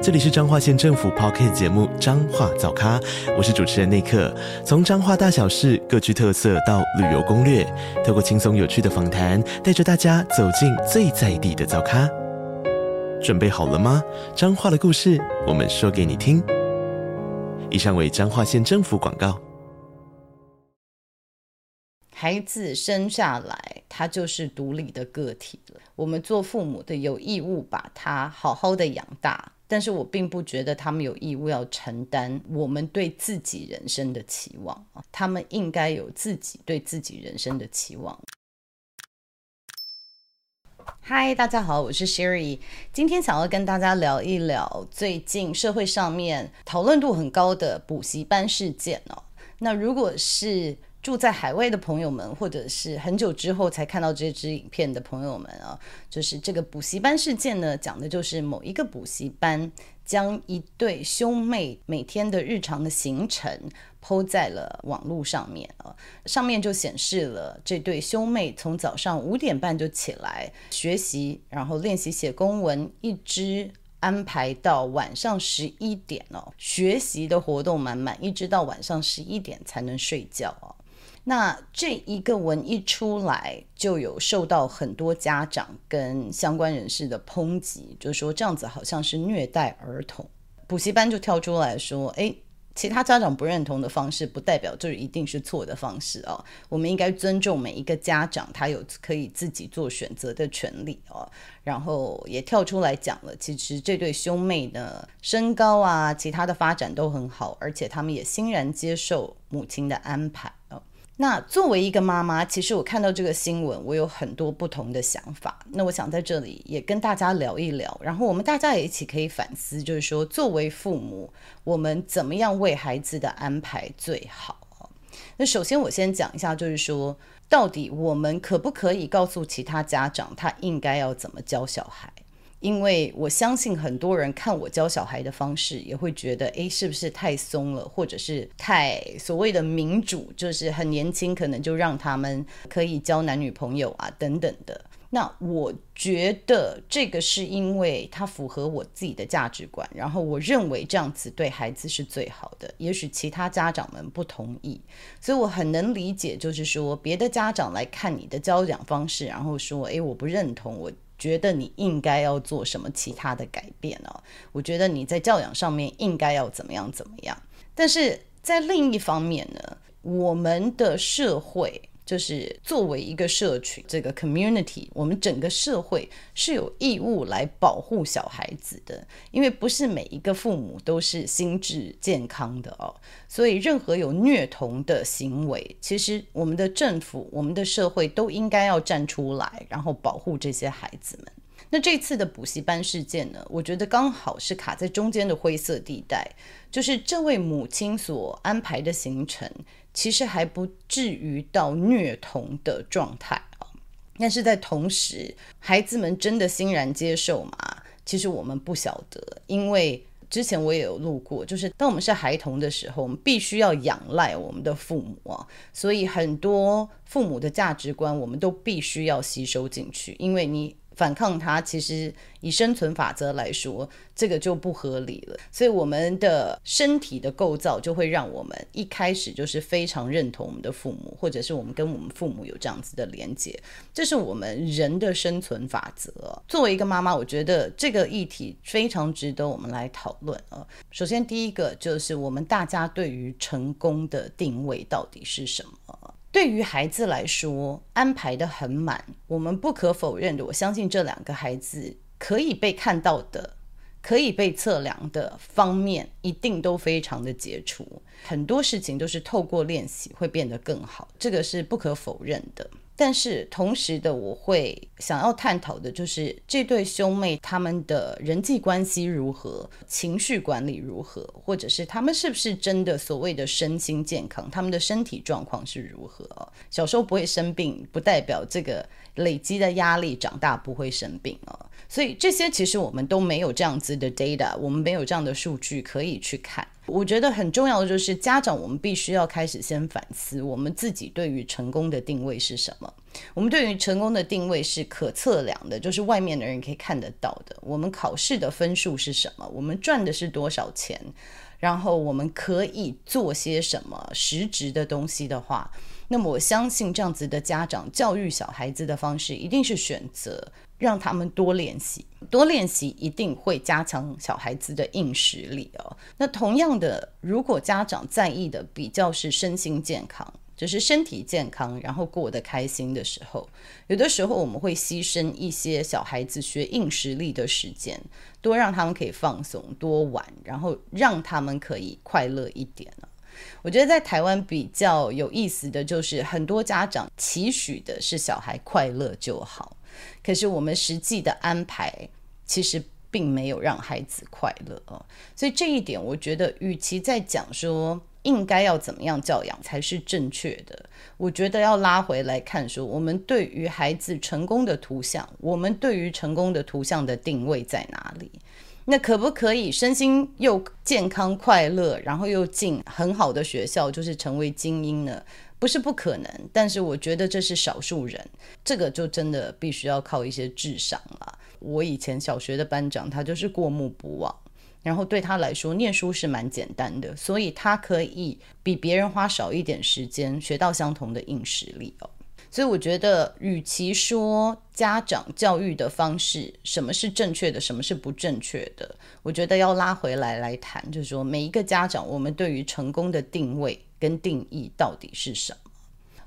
这里是彰化县政府 Podcast 节目《彰化早咖》，我是主持人内克。从彰化大小事各具特色到旅游攻略，透过轻松有趣的访谈，带着大家走进最在地的早咖。准备好了吗？彰化的故事，我们说给你听。以上为彰化县政府广告。孩子生下来，他就是独立的个体了。我们做父母的有义务把他好好的养大。但是我并不觉得他们有义务要承担我们对自己人生的期望啊，他们应该有自己对自己人生的期望。嗨，大家好，我是 Sherry，今天想要跟大家聊一聊最近社会上面讨论度很高的补习班事件哦。那如果是住在海外的朋友们，或者是很久之后才看到这支影片的朋友们啊，就是这个补习班事件呢，讲的就是某一个补习班将一对兄妹每天的日常的行程抛在了网络上面啊，上面就显示了这对兄妹从早上五点半就起来学习，然后练习写公文，一直安排到晚上十一点哦，学习的活动满满，一直到晚上十一点才能睡觉哦。那这一个文一出来，就有受到很多家长跟相关人士的抨击，就说这样子好像是虐待儿童。补习班就跳出来说：“诶，其他家长不认同的方式，不代表就是一定是错的方式哦。我们应该尊重每一个家长，他有可以自己做选择的权利哦。然后也跳出来讲了，其实这对兄妹呢，身高啊，其他的发展都很好，而且他们也欣然接受母亲的安排哦。”那作为一个妈妈，其实我看到这个新闻，我有很多不同的想法。那我想在这里也跟大家聊一聊，然后我们大家也一起可以反思，就是说作为父母，我们怎么样为孩子的安排最好？那首先我先讲一下，就是说到底我们可不可以告诉其他家长，他应该要怎么教小孩？因为我相信很多人看我教小孩的方式，也会觉得，诶，是不是太松了，或者是太所谓的民主，就是很年轻，可能就让他们可以交男女朋友啊，等等的。那我觉得这个是因为它符合我自己的价值观，然后我认为这样子对孩子是最好的。也许其他家长们不同意，所以我很能理解，就是说别的家长来看你的教养方式，然后说，诶，我不认同我。觉得你应该要做什么其他的改变呢？我觉得你在教养上面应该要怎么样怎么样。但是在另一方面呢，我们的社会。就是作为一个社群，这个 community，我们整个社会是有义务来保护小孩子的，因为不是每一个父母都是心智健康的哦，所以任何有虐童的行为，其实我们的政府、我们的社会都应该要站出来，然后保护这些孩子们。那这次的补习班事件呢，我觉得刚好是卡在中间的灰色地带，就是这位母亲所安排的行程。其实还不至于到虐童的状态啊，但是在同时，孩子们真的欣然接受吗？其实我们不晓得，因为之前我也有录过，就是当我们是孩童的时候，我们必须要仰赖我们的父母啊，所以很多父母的价值观，我们都必须要吸收进去，因为你。反抗它，其实以生存法则来说，这个就不合理了。所以我们的身体的构造就会让我们一开始就是非常认同我们的父母，或者是我们跟我们父母有这样子的连接，这是我们人的生存法则。作为一个妈妈，我觉得这个议题非常值得我们来讨论啊。首先，第一个就是我们大家对于成功的定位到底是什么？对于孩子来说，安排的很满。我们不可否认的，我相信这两个孩子可以被看到的、可以被测量的方面，一定都非常的杰出。很多事情都是透过练习会变得更好，这个是不可否认的。但是同时的，我会想要探讨的就是这对兄妹他们的人际关系如何，情绪管理如何，或者是他们是不是真的所谓的身心健康，他们的身体状况是如何？小时候不会生病，不代表这个累积的压力长大不会生病啊。所以这些其实我们都没有这样子的 data，我们没有这样的数据可以去看。我觉得很重要的就是家长，我们必须要开始先反思我们自己对于成功的定位是什么。我们对于成功的定位是可测量的，就是外面的人可以看得到的。我们考试的分数是什么？我们赚的是多少钱？然后我们可以做些什么实质的东西的话，那么我相信这样子的家长教育小孩子的方式，一定是选择。让他们多练习，多练习一定会加强小孩子的硬实力哦。那同样的，如果家长在意的比较是身心健康，就是身体健康，然后过得开心的时候，有的时候我们会牺牲一些小孩子学硬实力的时间，多让他们可以放松，多玩，然后让他们可以快乐一点。我觉得在台湾比较有意思的就是，很多家长期许的是小孩快乐就好。可是我们实际的安排其实并没有让孩子快乐哦，所以这一点我觉得，与其在讲说应该要怎么样教养才是正确的，我觉得要拉回来看说，我们对于孩子成功的图像，我们对于成功的图像的定位在哪里？那可不可以身心又健康快乐，然后又进很好的学校，就是成为精英呢？不是不可能，但是我觉得这是少数人，这个就真的必须要靠一些智商了。我以前小学的班长，他就是过目不忘，然后对他来说，念书是蛮简单的，所以他可以比别人花少一点时间学到相同的硬实力哦。所以我觉得，与其说家长教育的方式什么是正确的，什么是不正确的，我觉得要拉回来来谈，就是说每一个家长，我们对于成功的定位。跟定义到底是什么？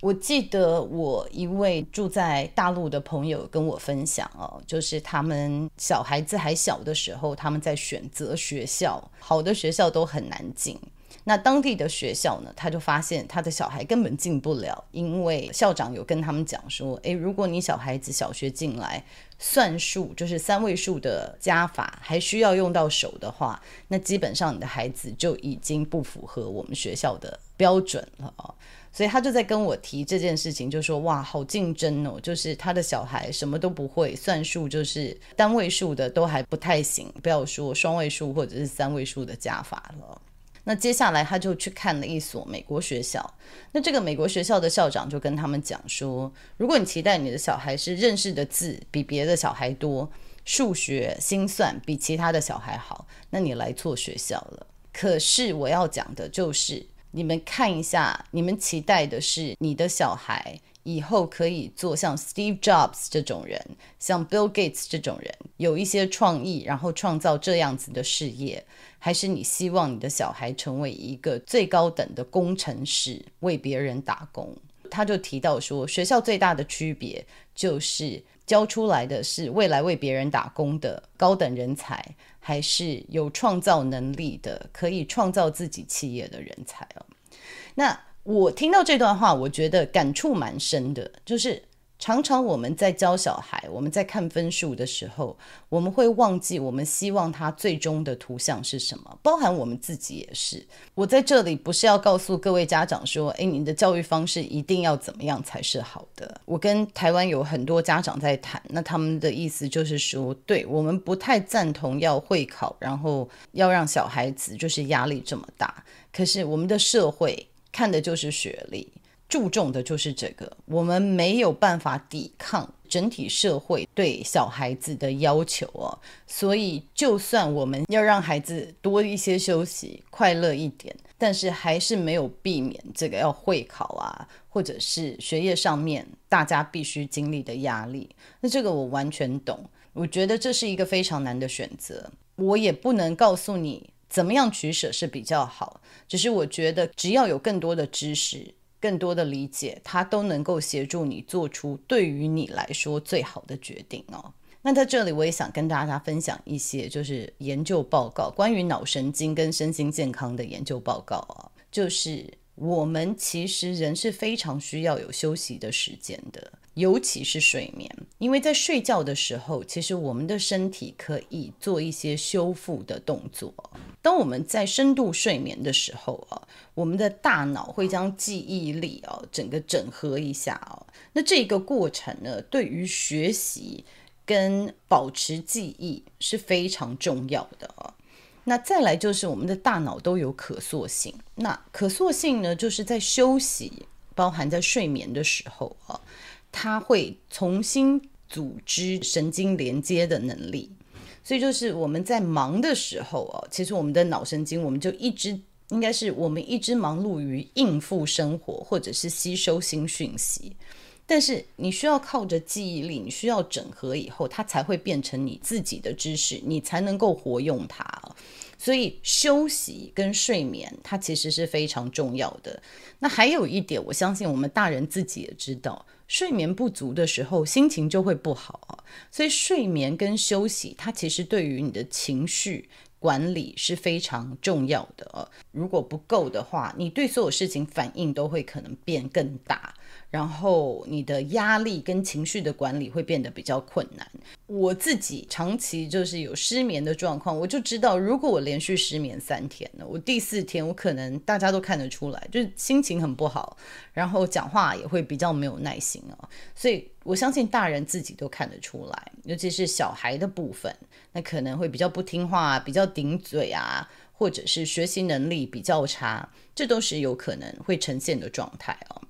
我记得我一位住在大陆的朋友跟我分享哦，就是他们小孩子还小的时候，他们在选择学校，好的学校都很难进。那当地的学校呢，他就发现他的小孩根本进不了，因为校长有跟他们讲说，诶，如果你小孩子小学进来，算术就是三位数的加法还需要用到手的话，那基本上你的孩子就已经不符合我们学校的标准了啊。所以他就在跟我提这件事情，就说哇，好竞争哦，就是他的小孩什么都不会，算术就是单位数的都还不太行，不要说双位数或者是三位数的加法了。那接下来他就去看了一所美国学校，那这个美国学校的校长就跟他们讲说，如果你期待你的小孩是认识的字比别的小孩多，数学心算比其他的小孩好，那你来错学校了。可是我要讲的就是，你们看一下，你们期待的是你的小孩以后可以做像 Steve Jobs 这种人，像 Bill Gates 这种人，有一些创意，然后创造这样子的事业。还是你希望你的小孩成为一个最高等的工程师，为别人打工？他就提到说，学校最大的区别就是教出来的是未来为别人打工的高等人才，还是有创造能力的，可以创造自己企业的人才哦。那我听到这段话，我觉得感触蛮深的，就是。常常我们在教小孩，我们在看分数的时候，我们会忘记我们希望他最终的图像是什么，包含我们自己也是。我在这里不是要告诉各位家长说，诶，你的教育方式一定要怎么样才是好的。我跟台湾有很多家长在谈，那他们的意思就是说，对，我们不太赞同要会考，然后要让小孩子就是压力这么大。可是我们的社会看的就是学历。注重的就是这个，我们没有办法抵抗整体社会对小孩子的要求哦，所以就算我们要让孩子多一些休息，快乐一点，但是还是没有避免这个要会考啊，或者是学业上面大家必须经历的压力。那这个我完全懂，我觉得这是一个非常难的选择，我也不能告诉你怎么样取舍是比较好，只是我觉得只要有更多的知识。更多的理解，它都能够协助你做出对于你来说最好的决定哦。那在这里，我也想跟大家分享一些就是研究报告，关于脑神经跟身心健康的研究报告啊。就是我们其实人是非常需要有休息的时间的，尤其是睡眠，因为在睡觉的时候，其实我们的身体可以做一些修复的动作。当我们在深度睡眠的时候啊，我们的大脑会将记忆力啊整个整合一下啊。那这个过程呢，对于学习跟保持记忆是非常重要的啊。那再来就是我们的大脑都有可塑性，那可塑性呢，就是在休息，包含在睡眠的时候啊。它会重新组织神经连接的能力，所以就是我们在忙的时候啊，其实我们的脑神经我们就一直应该是我们一直忙碌于应付生活或者是吸收新讯息，但是你需要靠着记忆力，你需要整合以后，它才会变成你自己的知识，你才能够活用它。所以休息跟睡眠，它其实是非常重要的。那还有一点，我相信我们大人自己也知道。睡眠不足的时候，心情就会不好啊。所以睡眠跟休息，它其实对于你的情绪管理是非常重要的。如果不够的话，你对所有事情反应都会可能变更大。然后你的压力跟情绪的管理会变得比较困难。我自己长期就是有失眠的状况，我就知道，如果我连续失眠三天呢，我第四天我可能大家都看得出来，就是心情很不好，然后讲话也会比较没有耐心哦。所以我相信大人自己都看得出来，尤其是小孩的部分，那可能会比较不听话，比较顶嘴啊，或者是学习能力比较差，这都是有可能会呈现的状态哦。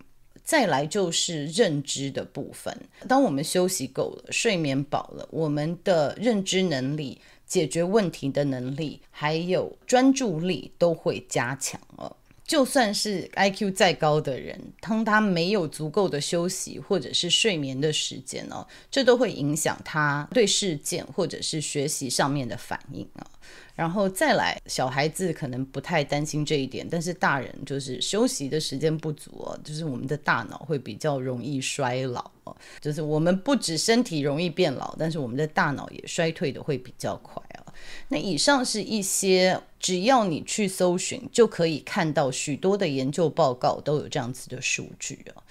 再来就是认知的部分。当我们休息够了，睡眠饱了，我们的认知能力、解决问题的能力，还有专注力都会加强了。就算是 IQ 再高的人，当他没有足够的休息或者是睡眠的时间哦，这都会影响他对事件或者是学习上面的反应啊。然后再来，小孩子可能不太担心这一点，但是大人就是休息的时间不足哦，就是我们的大脑会比较容易衰老哦，就是我们不止身体容易变老，但是我们的大脑也衰退的会比较快哦。那以上是一些只要你去搜寻就可以看到许多的研究报告都有这样子的数据哦。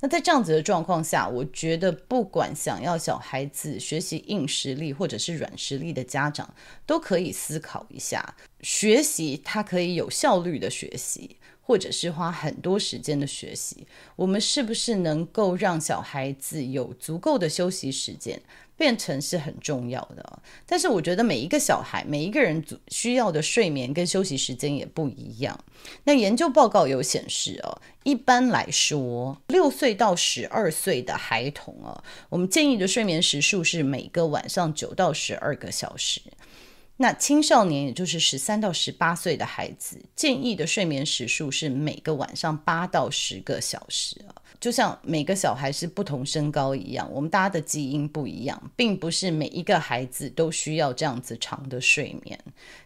那在这样子的状况下，我觉得不管想要小孩子学习硬实力或者是软实力的家长，都可以思考一下，学习它可以有效率的学习，或者是花很多时间的学习，我们是不是能够让小孩子有足够的休息时间？变成是很重要的，但是我觉得每一个小孩、每一个人需要的睡眠跟休息时间也不一样。那研究报告有显示哦，一般来说，六岁到十二岁的孩童哦，我们建议的睡眠时数是每个晚上九到十二个小时。那青少年，也就是十三到十八岁的孩子，建议的睡眠时数是每个晚上八到十个小时啊。就像每个小孩是不同身高一样，我们大家的基因不一样，并不是每一个孩子都需要这样子长的睡眠。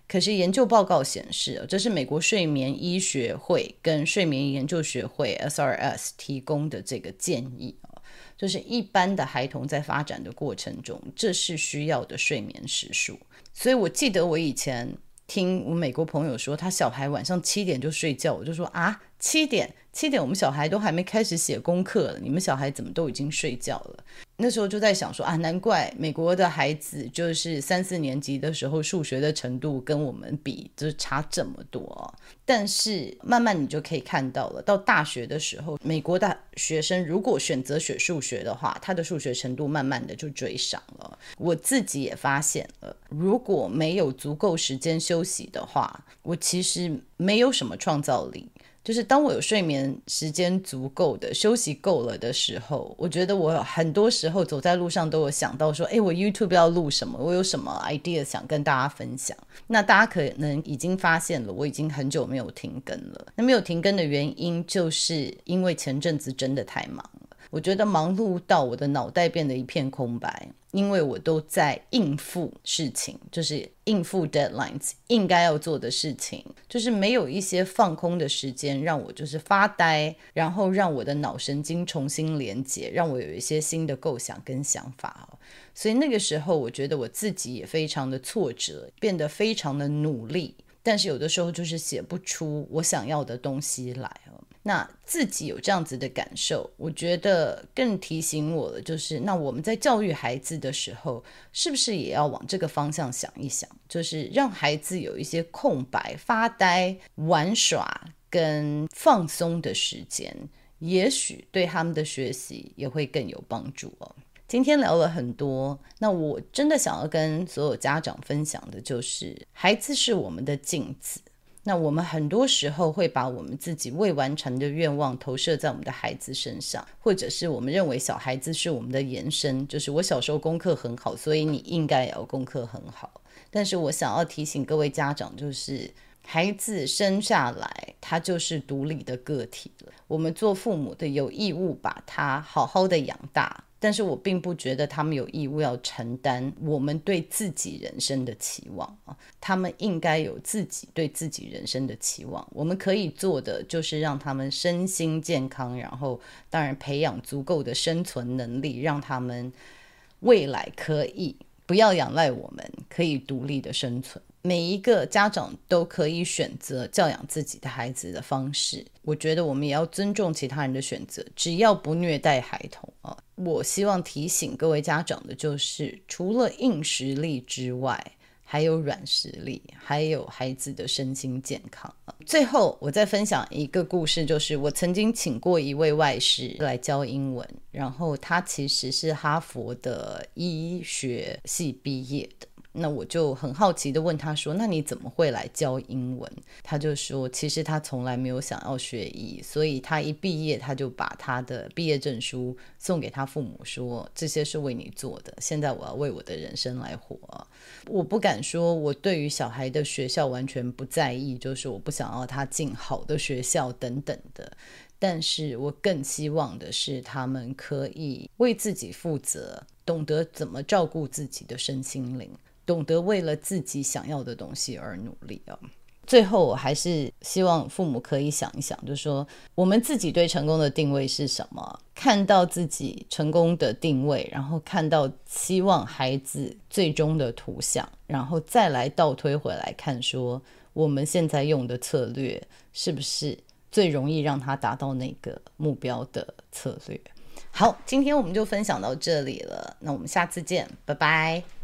可是研究报告显示，这是美国睡眠医学会跟睡眠研究学会 SRS 提供的这个建议，就是一般的孩童在发展的过程中，这是需要的睡眠时数。所以我记得我以前听我美国朋友说，他小孩晚上七点就睡觉，我就说啊，七点。七点，我们小孩都还没开始写功课了，你们小孩怎么都已经睡觉了？那时候就在想说啊，难怪美国的孩子就是三四年级的时候数学的程度跟我们比就是差这么多。但是慢慢你就可以看到了，到大学的时候，美国大学生如果选择学数学的话，他的数学程度慢慢的就追上了。我自己也发现了，如果没有足够时间休息的话，我其实没有什么创造力。就是当我有睡眠时间足够的休息够了的时候，我觉得我很多时候走在路上都有想到说，诶，我 YouTube 要录什么？我有什么 idea 想跟大家分享？那大家可能已经发现了，我已经很久没有停更了。那没有停更的原因，就是因为前阵子真的太忙了。我觉得忙碌到我的脑袋变得一片空白。因为我都在应付事情，就是应付 deadlines，应该要做的事情，就是没有一些放空的时间，让我就是发呆，然后让我的脑神经重新连接，让我有一些新的构想跟想法。所以那个时候，我觉得我自己也非常的挫折，变得非常的努力，但是有的时候就是写不出我想要的东西来。那自己有这样子的感受，我觉得更提醒我的就是，那我们在教育孩子的时候，是不是也要往这个方向想一想，就是让孩子有一些空白、发呆、玩耍跟放松的时间，也许对他们的学习也会更有帮助哦。今天聊了很多，那我真的想要跟所有家长分享的就是，孩子是我们的镜子。那我们很多时候会把我们自己未完成的愿望投射在我们的孩子身上，或者是我们认为小孩子是我们的延伸，就是我小时候功课很好，所以你应该也要功课很好。但是我想要提醒各位家长，就是孩子生下来他就是独立的个体了，我们做父母的有义务把他好好的养大。但是我并不觉得他们有义务要承担我们对自己人生的期望啊，他们应该有自己对自己人生的期望。我们可以做的就是让他们身心健康，然后当然培养足够的生存能力，让他们未来可以不要仰赖我们，可以独立的生存。每一个家长都可以选择教养自己的孩子的方式，我觉得我们也要尊重其他人的选择，只要不虐待孩童啊。我希望提醒各位家长的就是，除了硬实力之外，还有软实力，还有孩子的身心健康。最后，我再分享一个故事，就是我曾经请过一位外师来教英文，然后他其实是哈佛的医学系毕业的。那我就很好奇地问他说：“那你怎么会来教英文？”他就说：“其实他从来没有想要学医，所以他一毕业他就把他的毕业证书送给他父母，说这些是为你做的。现在我要为我的人生来活。我不敢说我对于小孩的学校完全不在意，就是我不想要他进好的学校等等的。但是我更希望的是他们可以为自己负责，懂得怎么照顾自己的身心灵。”懂得为了自己想要的东西而努力啊！最后，我还是希望父母可以想一想，就是说我们自己对成功的定位是什么？看到自己成功的定位，然后看到希望孩子最终的图像，然后再来倒推回来看，说我们现在用的策略是不是最容易让他达到那个目标的策略？好，今天我们就分享到这里了，那我们下次见，拜拜。